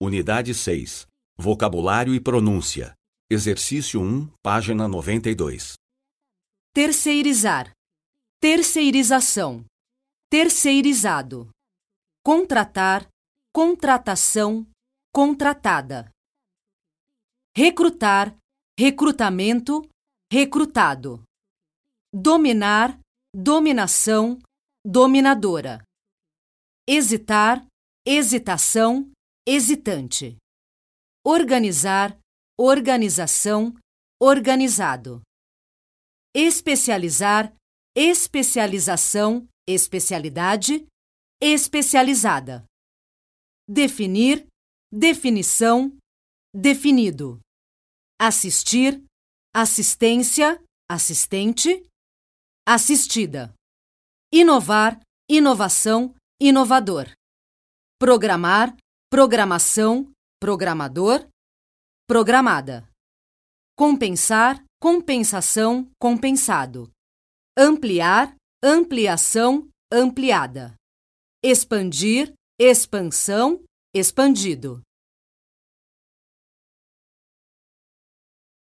Unidade 6. Vocabulário e pronúncia. Exercício 1, página 92. Terceirizar. Terceirização. Terceirizado. Contratar. Contratação. Contratada. Recrutar. Recrutamento. Recrutado. Dominar. Dominação. Dominadora. Hesitar. Hesitação. Hesitante. Organizar. Organização. Organizado. Especializar. Especialização. Especialidade. Especializada. Definir. Definição. Definido. Assistir. Assistência. Assistente. Assistida. Inovar. Inovação. Inovador. Programar. Programação. Programador. Programada. Compensar. Compensação. Compensado. Ampliar. Ampliação. Ampliada. Expandir. Expansão. Expandido.